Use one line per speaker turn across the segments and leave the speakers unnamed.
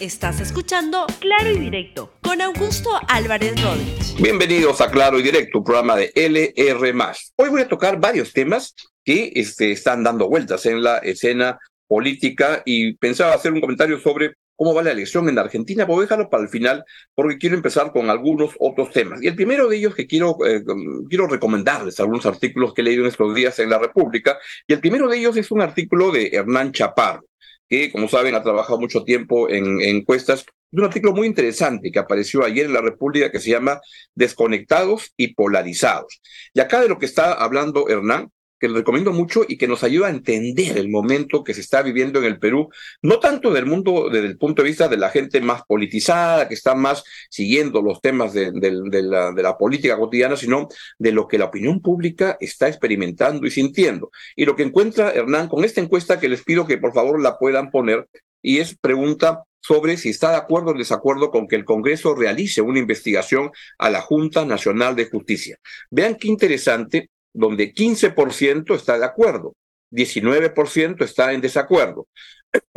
Estás escuchando Claro y Directo con Augusto Álvarez Rodríguez.
Bienvenidos a Claro y Directo, programa de LR. Hoy voy a tocar varios temas que este, están dando vueltas en la escena política y pensaba hacer un comentario sobre cómo va la elección en Argentina, voy a dejarlo para el final porque quiero empezar con algunos otros temas. Y el primero de ellos que quiero, eh, quiero recomendarles algunos artículos que he leído en estos días en La República, y el primero de ellos es un artículo de Hernán Chaparro, que como saben ha trabajado mucho tiempo en, encuestas. Es un artículo muy interesante que apareció ayer en La República que se llama Desconectados y Polarizados. Y acá de lo que está hablando Hernán que les recomiendo mucho y que nos ayuda a entender el momento que se está viviendo en el Perú, no tanto del mundo desde el punto de vista de la gente más politizada, que está más siguiendo los temas de, la, de la política cotidiana, sino de lo que la opinión pública está experimentando y sintiendo. Y lo que encuentra Hernán con esta encuesta que les pido que por favor la puedan poner, y es pregunta sobre si está de acuerdo o desacuerdo con que el Congreso realice una investigación a la Junta Nacional de Justicia. Vean qué interesante donde 15% está de acuerdo, 19% está en desacuerdo.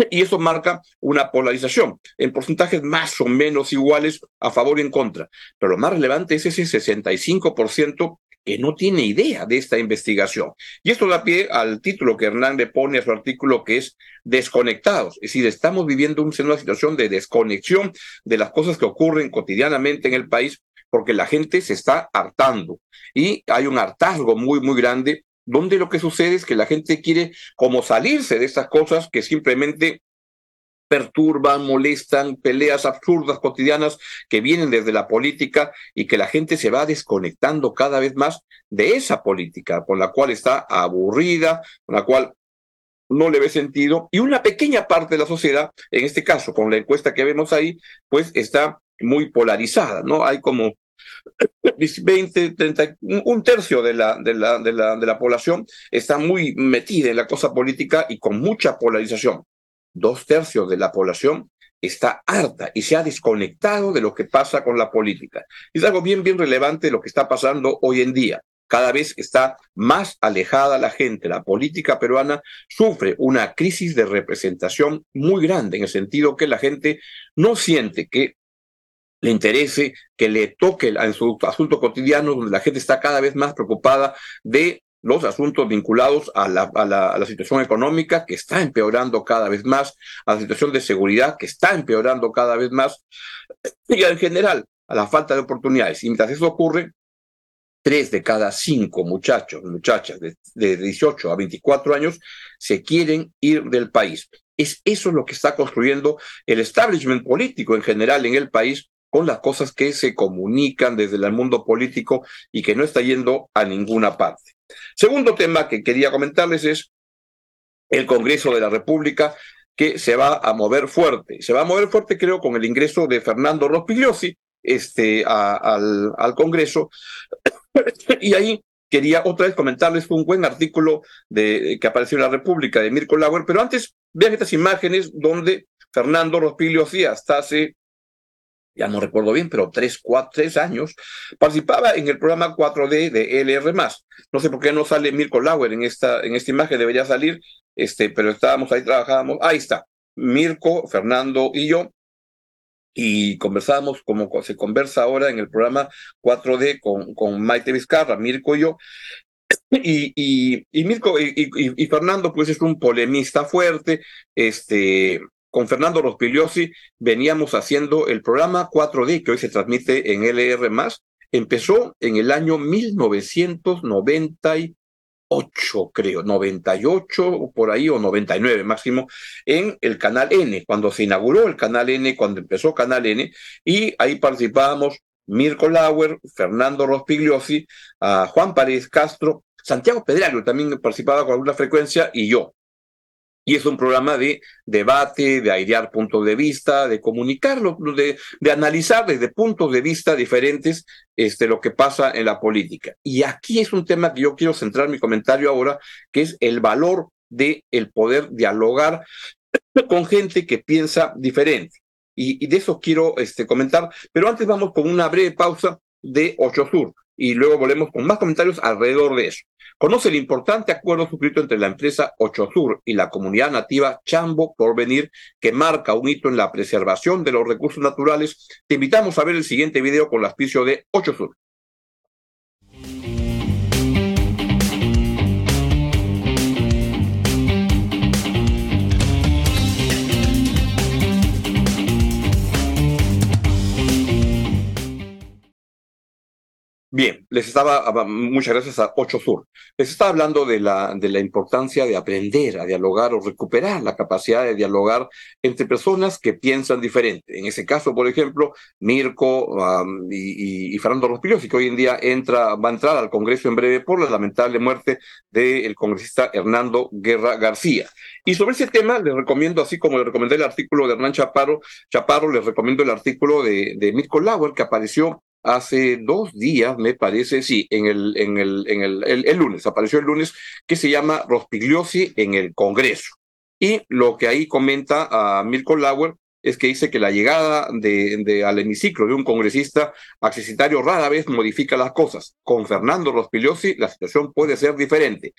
Y eso marca una polarización en porcentajes más o menos iguales a favor y en contra. Pero lo más relevante es ese 65% que no tiene idea de esta investigación. Y esto da pie al título que Hernán le pone a su artículo que es Desconectados. Es decir, estamos viviendo una situación de desconexión de las cosas que ocurren cotidianamente en el país porque la gente se está hartando. Y hay un hartazgo muy, muy grande donde lo que sucede es que la gente quiere como salirse de estas cosas que simplemente perturban, molestan, peleas absurdas cotidianas que vienen desde la política y que la gente se va desconectando cada vez más de esa política, con la cual está aburrida, con la cual no le ve sentido, y una pequeña parte de la sociedad, en este caso con la encuesta que vemos ahí, pues está muy polarizada, ¿no? Hay como 20, 30, un tercio de la, de, la, de, la, población está muy metida en la cosa política y con mucha polarización. Dos tercios de la población está harta y se ha desconectado de lo que pasa con la política. Es algo bien, bien relevante lo que está pasando hoy en día. Cada vez está más alejada la gente. La política peruana sufre una crisis de representación muy grande, en el sentido que la gente no siente que le interese, que le toque en su asunto cotidiano, donde la gente está cada vez más preocupada de los asuntos vinculados a la, a, la, situación económica que está empeorando cada vez más, a la situación de seguridad que está empeorando cada vez más, y en general a la falta de oportunidades. Y mientras eso ocurre, tres de cada cinco muchachos, muchachas de, de 18 a 24 años se quieren ir del país. Es eso lo que está construyendo el establishment político en general en el país con las cosas que se comunican desde el mundo político y que no está yendo a ninguna parte. Segundo tema que quería comentarles es el Congreso de la República que se va a mover fuerte. Se va a mover fuerte, creo, con el ingreso de Fernando Rospigliosi este, al, Congreso. y ahí quería otra vez comentarles un buen artículo de, que apareció en la República de Mirko Lauer, pero antes vean estas imágenes donde Fernando Rospigliosi hasta hace ya no recuerdo bien, pero tres, cuatro, tres años, participaba en el programa 4D de LR+. No sé por qué no sale Mirko Lauer en esta, en esta imagen, debería salir, este, pero estábamos ahí, trabajábamos, ahí está, Mirko, Fernando y yo, y conversábamos como se conversa ahora en el programa 4D con, con Maite Vizcarra, Mirko y yo, y, y, Mirko y, y, Fernando, pues es un polemista fuerte, este, con Fernando Rospigliosi veníamos haciendo el programa 4D que hoy se transmite en LR+. Empezó en el año 1998, creo, 98 por ahí o 99 máximo, en el Canal N, cuando se inauguró el Canal N, cuando empezó Canal N, y ahí participábamos Mirko Lauer, Fernando Rospigliosi, Juan Párez Castro, Santiago Pedrario también participaba con alguna frecuencia y yo. Y es un programa de debate, de airear puntos de vista, de comunicarlo, de, de analizar desde puntos de vista diferentes este, lo que pasa en la política. Y aquí es un tema que yo quiero centrar mi comentario ahora, que es el valor de el poder dialogar con gente que piensa diferente. Y, de eso quiero este, comentar, pero antes vamos con una breve pausa de Ocho Sur. Y luego volvemos con más comentarios alrededor de eso. Conoce el importante acuerdo suscrito entre la empresa Ocho Sur y la comunidad nativa Chambo Porvenir, que marca un hito en la preservación de los recursos naturales. Te invitamos a ver el siguiente video con el auspicio de Ocho Sur. Bien, les estaba, muchas gracias a Ocho Sur, les estaba hablando de la, de la importancia de aprender a dialogar o recuperar la capacidad de dialogar entre personas que piensan diferente. En ese caso, por ejemplo, Mirko y, Fernando Rospigliosi, que hoy en día entra, va a entrar al Congreso en breve por la lamentable muerte del congresista Hernando Guerra García. Y sobre ese tema les recomiendo, así como les recomendé el artículo de Hernán Chaparro, Chaparro les recomiendo el artículo de, de Mirko Lauer, que apareció hace dos días, me parece, sí, en el, en el, en el, el, lunes, apareció el lunes, que se llama Rospigliosi en el Congreso. Y lo que ahí comenta a Mirko Lauer es que dice que la llegada de, de, al hemiciclo de un congresista accesitario rara vez modifica las cosas. Con Fernando Rospigliosi la situación puede ser diferente,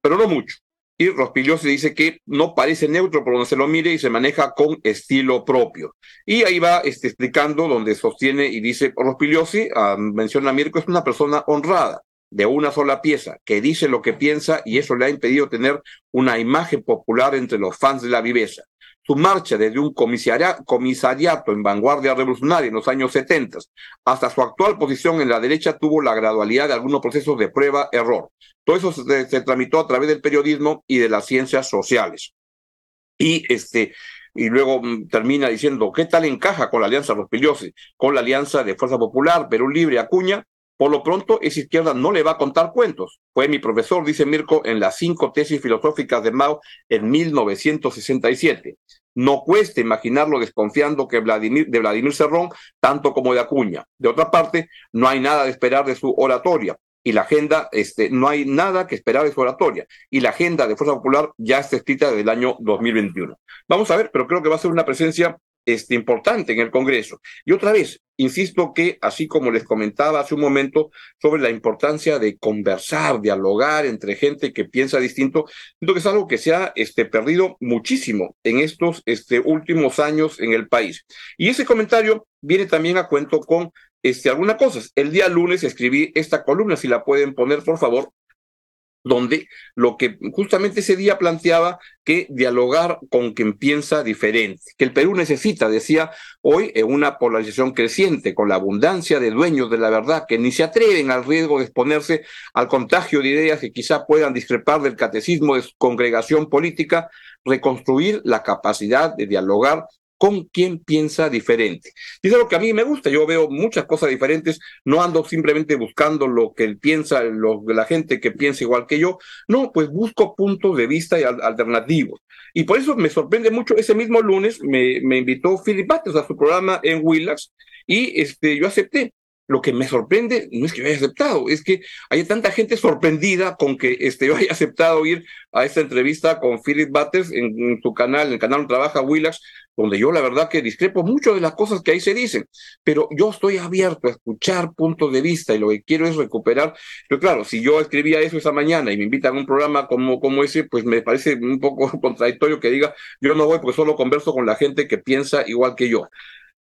pero no mucho y Rospigliosi dice que no parece neutro por donde se lo mire y se maneja con estilo propio. Y ahí va este, explicando donde sostiene y dice Rospigliosi, ah, menciona a Mirko, es una persona honrada, de una sola pieza, que dice lo que piensa y eso le ha impedido tener una imagen popular entre los fans de la viveza. Su marcha desde un comisariato en vanguardia revolucionaria en los años 70 hasta su actual posición en la derecha tuvo la gradualidad de algunos procesos de prueba-error. Todo eso se, tramitó a través del periodismo y de las ciencias sociales. Y este, y luego mm, termina diciendo, ¿qué tal encaja con la alianza Rospigliosi? Con la alianza de Fuerza Popular, Perú Libre, Acuña, por lo pronto, esa izquierda no le va a contar cuentos. Fue mi profesor, dice Mirko, en las cinco tesis filosóficas de Mao en 1967. No cuesta imaginarlo desconfiando que Vladimir, de Vladimir Cerrón, tanto como de Acuña. De otra parte, no hay nada de esperar de su oratoria. Y la agenda, este, no hay nada que esperar de su oratoria. Y la agenda de Fuerza Popular ya está escrita desde el año 2021. Vamos a ver, pero creo que va a ser una presencia este, importante en el Congreso. Y otra vez, insisto que, así como les comentaba hace un momento sobre la importancia de conversar, dialogar entre gente que piensa distinto, siento que es algo que se ha este, perdido muchísimo en estos este, últimos años en el país. Y ese comentario viene también a cuento con este, algunas cosas. El día lunes escribí esta columna, si la pueden poner, por favor, donde lo que justamente ese día planteaba que dialogar con quien piensa diferente, que el Perú necesita, decía hoy, en una polarización creciente, con la abundancia de dueños de la verdad que ni se atreven al riesgo de exponerse al contagio de ideas que quizá puedan discrepar del catecismo de su congregación política, reconstruir la capacidad de dialogar con quien piensa diferente. Y es algo que a mí me gusta, yo veo muchas cosas diferentes, no ando simplemente buscando lo que piensa, lo, la gente que piensa igual que yo, no, pues busco puntos de vista alternativos. Y por eso me sorprende mucho, ese mismo lunes me, me invitó Philip Bates a su programa en Willax y este, yo acepté. Lo que me sorprende no es que yo haya aceptado, es que hay tanta gente sorprendida con que este, yo haya aceptado ir a esta entrevista con Philip Bates en, su canal, en el canal donde trabaja Willax, donde yo la verdad que discrepo mucho de las cosas que ahí se dicen, pero yo estoy abierto a escuchar puntos de vista y lo que quiero es recuperar. Pero claro, si yo escribía eso esa mañana y me invitan a un programa como, como ese, pues me parece un poco contradictorio que diga, yo no voy porque solo converso con la gente que piensa igual que yo.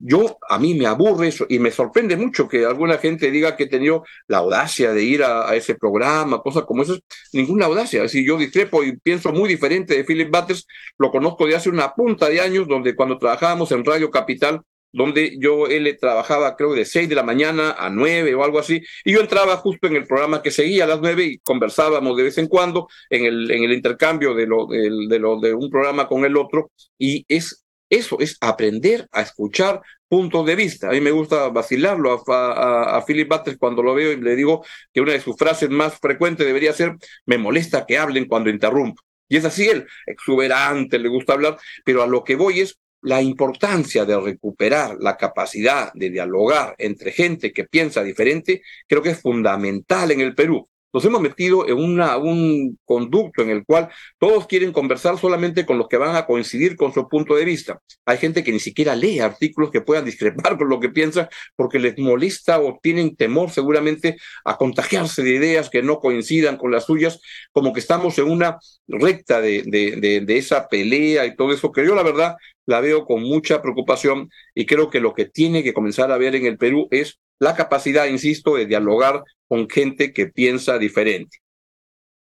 Yo, a mí me aburre eso y me sorprende mucho que alguna gente diga que he tenido la audacia de ir a, ese programa, cosas como esas. Ninguna audacia. Si yo discrepo y pienso muy diferente de Philip Butters, lo conozco de hace una punta de años, donde cuando trabajábamos en Radio Capital, donde yo él trabajaba creo de 6 de la mañana a 9 o algo así, y yo entraba justo en el programa que seguía a las 9 y conversábamos de vez en cuando en el, en el intercambio de lo, de lo de un programa con el otro, y es eso es aprender a escuchar puntos de vista. A mí me gusta vacilarlo a, Philip Butters cuando lo veo y le digo que una de sus frases más frecuentes debería ser, me molesta que hablen cuando interrumpo. Y es así él, exuberante, le gusta hablar, pero a lo que voy es la importancia de recuperar la capacidad de dialogar entre gente que piensa diferente, creo que es fundamental en el Perú. Nos hemos metido en un conducto en el cual todos quieren conversar solamente con los que van a coincidir con su punto de vista. Hay gente que ni siquiera lee artículos que puedan discrepar con lo que piensa porque les molesta o tienen temor seguramente a contagiarse de ideas que no coincidan con las suyas, como que estamos en una recta de, de, esa pelea y todo eso, que yo la verdad la veo con mucha preocupación y creo que lo que tiene que comenzar a ver en el Perú es la capacidad, insisto, de dialogar con gente que piensa diferente.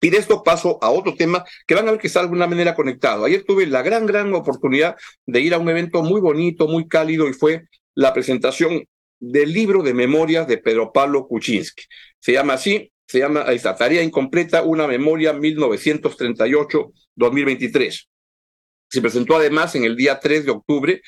Y de esto paso a otro tema que van a ver que está de alguna manera conectado. Ayer tuve la gran, gran oportunidad de ir a un evento muy bonito, muy cálido, y fue la presentación del libro de memorias de Pedro Pablo Kuczynski. Se llama así, se llama esta tarea incompleta, una memoria 1938-2023. Se presentó además en el día 3 de octubre,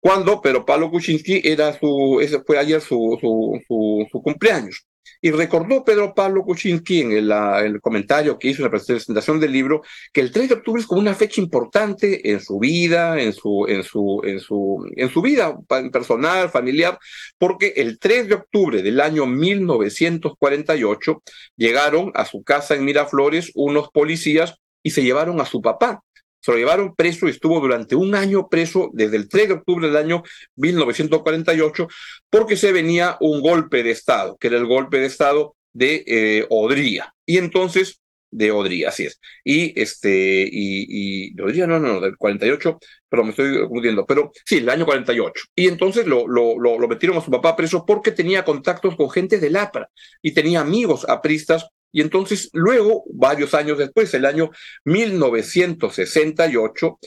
cuando Pedro Pablo Kuczynski era su, ese fue ayer su, su, su, su cumpleaños. Y recordó Pedro Pablo Kuczynski en el, el, comentario que hizo en la presentación del libro que el 3 de octubre es como una fecha importante en su vida, en su, en su, en su, en su vida personal, familiar, porque el 3 de octubre del año 1948 llegaron a su casa en Miraflores unos policías y se llevaron a su papá, se lo llevaron preso y estuvo durante un año preso desde el 3 de octubre del año 1948 porque se venía un golpe de Estado, que era el golpe de Estado de eh, Odría. Y entonces, de Odría, así es. Y este, y, y de Odría, no, no, del 48, pero me estoy confundiendo, pero sí, el año 48. Y entonces lo, lo, lo, lo metieron a su papá preso porque tenía contactos con gente del APRA y tenía amigos apristas y entonces luego, varios años después, el año 1968,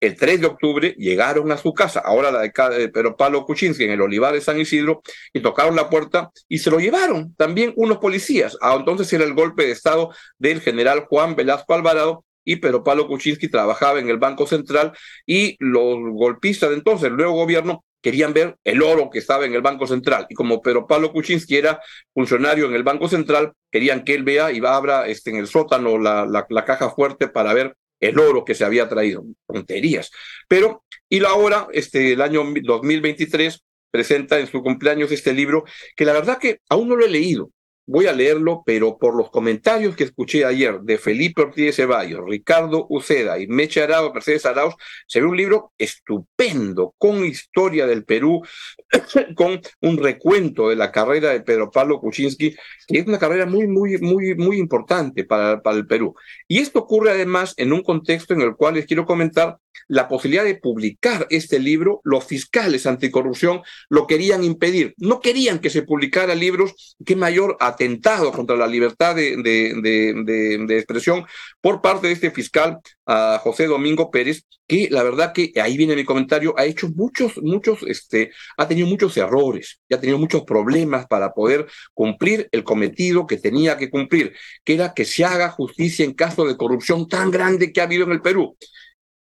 el 3 de octubre, llegaron a su casa, ahora la de Pedro Pablo Kuczynski, en el Olivar de San Isidro, y tocaron la puerta y se lo llevaron también unos policías. Ah, entonces era el golpe de Estado del general Juan Velasco Alvarado, y Pedro Pablo Kuczynski trabajaba en el Banco Central y los golpistas de entonces, el nuevo gobierno, querían ver el oro que estaba en el Banco Central. Y como Pedro Pablo Kuczynski era funcionario en el Banco Central, querían que él vea y abra este, en el sótano la, la, la caja fuerte para ver el oro que se había traído. Tonterías. Pero, y ahora, este, el año 2023, presenta en su cumpleaños este libro, que la verdad que aún no lo he leído, voy a leerlo, pero por los comentarios que escuché ayer de Felipe Ortiz Ceballos, Ricardo Uceda y Meche Arauz, Mercedes Arauz, se ve un libro estupendo, con historia del Perú, con un recuento de la carrera de Pedro Pablo Kuczynski, que es una carrera muy, muy, muy, muy importante para, para el Perú. Y esto ocurre además en un contexto en el cual les quiero comentar la posibilidad de publicar este libro, los fiscales anticorrupción lo querían impedir. No querían que se publicara libros, qué mayor atentado contra la libertad de, de, de, expresión por parte de este fiscal, uh, José Domingo Pérez, que la verdad que ahí viene mi comentario, ha hecho muchos, muchos, este, ha tenido muchos errores, y ha tenido muchos problemas para poder cumplir el cometido que tenía que cumplir, que era que se haga justicia en caso de corrupción tan grande que ha habido en el Perú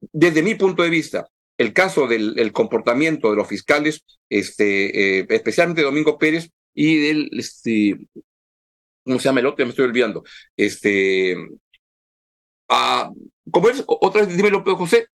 desde mi punto de vista, el caso del el comportamiento de los fiscales, este, eh, especialmente Domingo Pérez y del, este, ¿cómo se llama el otro? Me estoy olvidando. Este, ah, ¿cómo es? Otra vez, dímelo, José.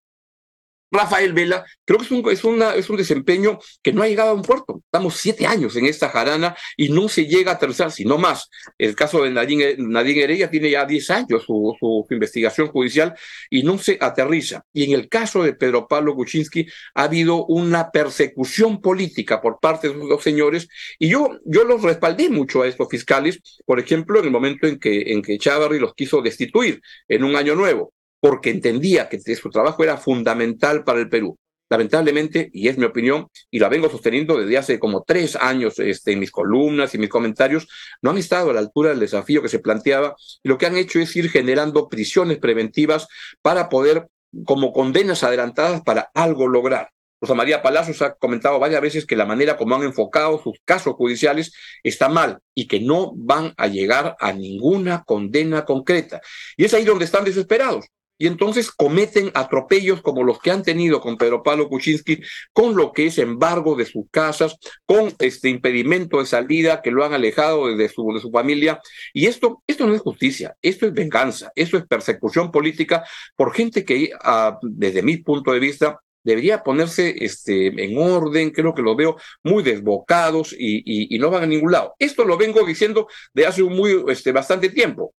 Rafael Vela, creo que es un, es, una, es un desempeño que no ha llegado a un puerto. Estamos siete años en esta jarana y no se llega a aterrizar, sino más. El caso de Nadine, Nadine Heredia tiene ya diez años su, investigación judicial y no se aterriza. Y en el caso de Pedro Pablo Kuczynski ha habido una persecución política por parte de esos dos señores y yo, yo los respaldé mucho a estos fiscales, por ejemplo, en el momento en que, en que los quiso destituir en un año nuevo porque entendía que su trabajo era fundamental para el Perú. Lamentablemente, y es mi opinión, y la vengo sosteniendo desde hace como tres años este, en mis columnas y mis comentarios, no han estado a la altura del desafío que se planteaba y lo que han hecho es ir generando prisiones preventivas para poder, como condenas adelantadas para algo lograr. Rosa María Palacios ha comentado varias veces que la manera como han enfocado sus casos judiciales está mal y que no van a llegar a ninguna condena concreta. Y es ahí donde están desesperados y entonces cometen atropellos como los que han tenido con Pedro Pablo Kuczynski, con lo que es embargo de sus casas, con este impedimento de salida que lo han alejado de su, de su familia. Y esto, esto no es justicia, esto es venganza, esto es persecución política por gente que, uh, desde mi punto de vista, debería ponerse este, en orden, creo que los veo muy desbocados y, y, no van a ningún lado. Esto lo vengo diciendo de hace un muy, este, bastante tiempo.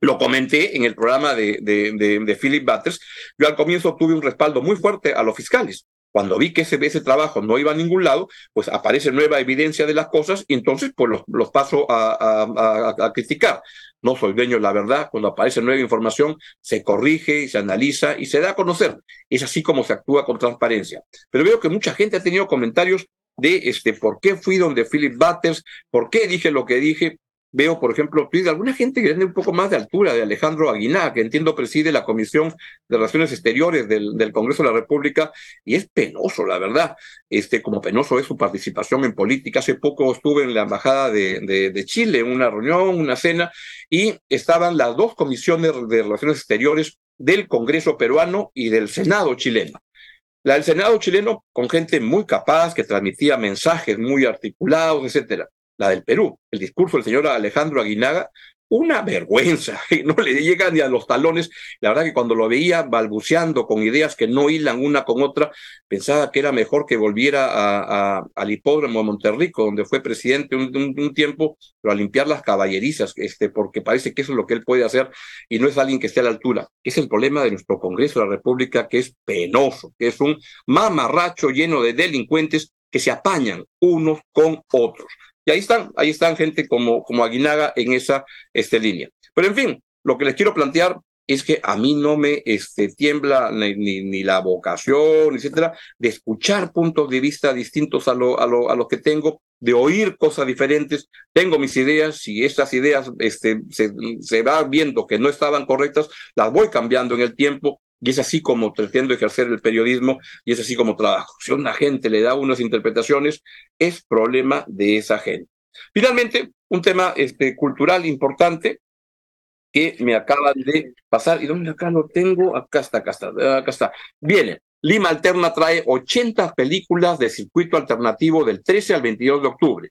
Lo comenté en el programa de, Philip Butters. Yo al comienzo tuve un respaldo muy fuerte a los fiscales. Cuando vi que ese, ese trabajo no iba a ningún lado, pues aparece nueva evidencia de las cosas y entonces pues los, paso a, a, a, criticar. No soy dueño de la verdad, cuando aparece nueva información se corrige, se analiza y se da a conocer. Es así como se actúa con transparencia. Pero veo que mucha gente ha tenido comentarios de este, por qué fui donde Philip Butters, por qué dije lo que dije, veo, por ejemplo, de alguna gente que tiene un poco más de altura, de Alejandro Aguiná, que entiendo preside la Comisión de Relaciones Exteriores del, del, Congreso de la República, y es penoso, la verdad, este, como penoso es su participación en política. Hace poco estuve en la Embajada de, de, de Chile, en una reunión, una cena, y estaban las dos comisiones de Relaciones Exteriores del Congreso peruano y del Senado chileno. La del Senado chileno con gente muy capaz, que transmitía mensajes muy articulados, etcétera la del Perú, el discurso del señor Alejandro Aguinaga, una vergüenza, no le llega ni a los talones. La verdad que cuando lo veía balbuceando con ideas que no hilan una con otra, pensaba que era mejor que volviera a, a, al hipódromo de Monterrico, donde fue presidente un, un, tiempo, pero a limpiar las caballerizas, este, porque parece que eso es lo que él puede hacer y no es alguien que esté a la altura. Es el problema de nuestro Congreso de la República, que es penoso, que es un mamarracho lleno de delincuentes que se apañan unos con otros. Y ahí están, ahí están gente como, como Aguinaga en esa este, línea. Pero en fin, lo que les quiero plantear es que a mí no me este, tiembla ni, ni, ni, la vocación, etcétera, de escuchar puntos de vista distintos a lo, a lo, a lo que tengo, de oír cosas diferentes. Tengo mis ideas, y estas ideas este, se, se va viendo que no estaban correctas, las voy cambiando en el tiempo, y es así como pretendo ejercer el periodismo y es así como trabajo. Si una gente le da unas interpretaciones, es problema de esa gente. Finalmente, un tema este, cultural importante que me acaba de pasar. ¿Y dónde acá lo tengo? Acá está, acá está, acá está. Viene. Lima Alterna trae 80 películas de circuito alternativo del 13 al 22 de octubre.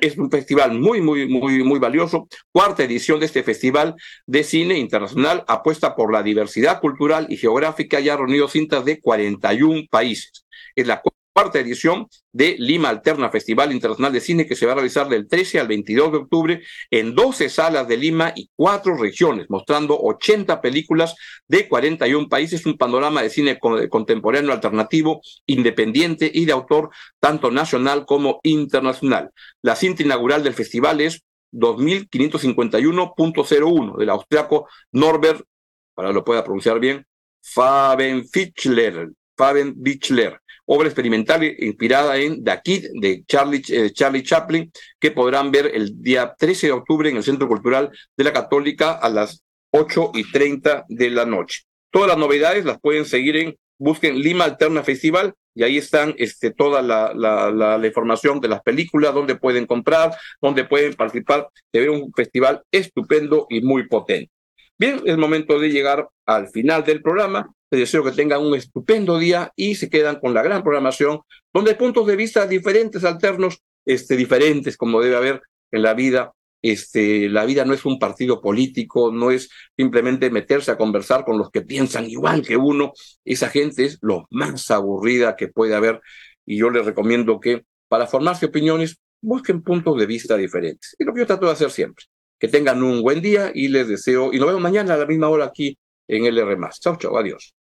Es un festival muy, muy, muy, muy valioso. Cuarta edición de este festival de cine internacional apuesta por la diversidad cultural y geográfica y ha reunido cintas de 41 países. Es la cuarta edición de Lima Alterna Festival Internacional de Cine que se va a realizar del 13 al 22 de octubre en 12 salas de Lima y cuatro regiones, mostrando 80 películas de 41 países, un panorama de cine contemporáneo alternativo, independiente y de autor tanto nacional como internacional. La cinta inaugural del festival es 2551.01 del austriaco Norbert, para lo pueda pronunciar bien, Faben Fischler, Faben Bichler obra experimental inspirada en The Kid de Charlie, eh, Charlie Chaplin, que podrán ver el día 13 de octubre en el Centro Cultural de la Católica a las 8 y 30 de la noche. Todas las novedades las pueden seguir en, busquen Lima Alterna Festival y ahí están este, toda la, la, la, la información de las películas, donde pueden comprar, donde pueden participar. Se ve un festival estupendo y muy potente. Bien, es momento de llegar al final del programa. Les deseo que tengan un estupendo día y se quedan con la gran programación, donde hay puntos de vista diferentes, alternos, este, diferentes, como debe haber en la vida. Este, la vida no es un partido político, no es simplemente meterse a conversar con los que piensan igual que uno. Esa gente es lo más aburrida que puede haber y yo les recomiendo que para formarse opiniones busquen puntos de vista diferentes. Y lo que yo trato de hacer siempre. Que tengan un buen día y les deseo, y nos vemos mañana a la misma hora aquí en LR. Chau, chau, adiós.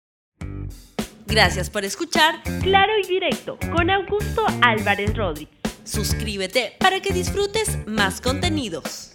Gracias por escuchar Claro y Directo con Augusto Álvarez Rodríguez. Suscríbete para que disfrutes más contenidos.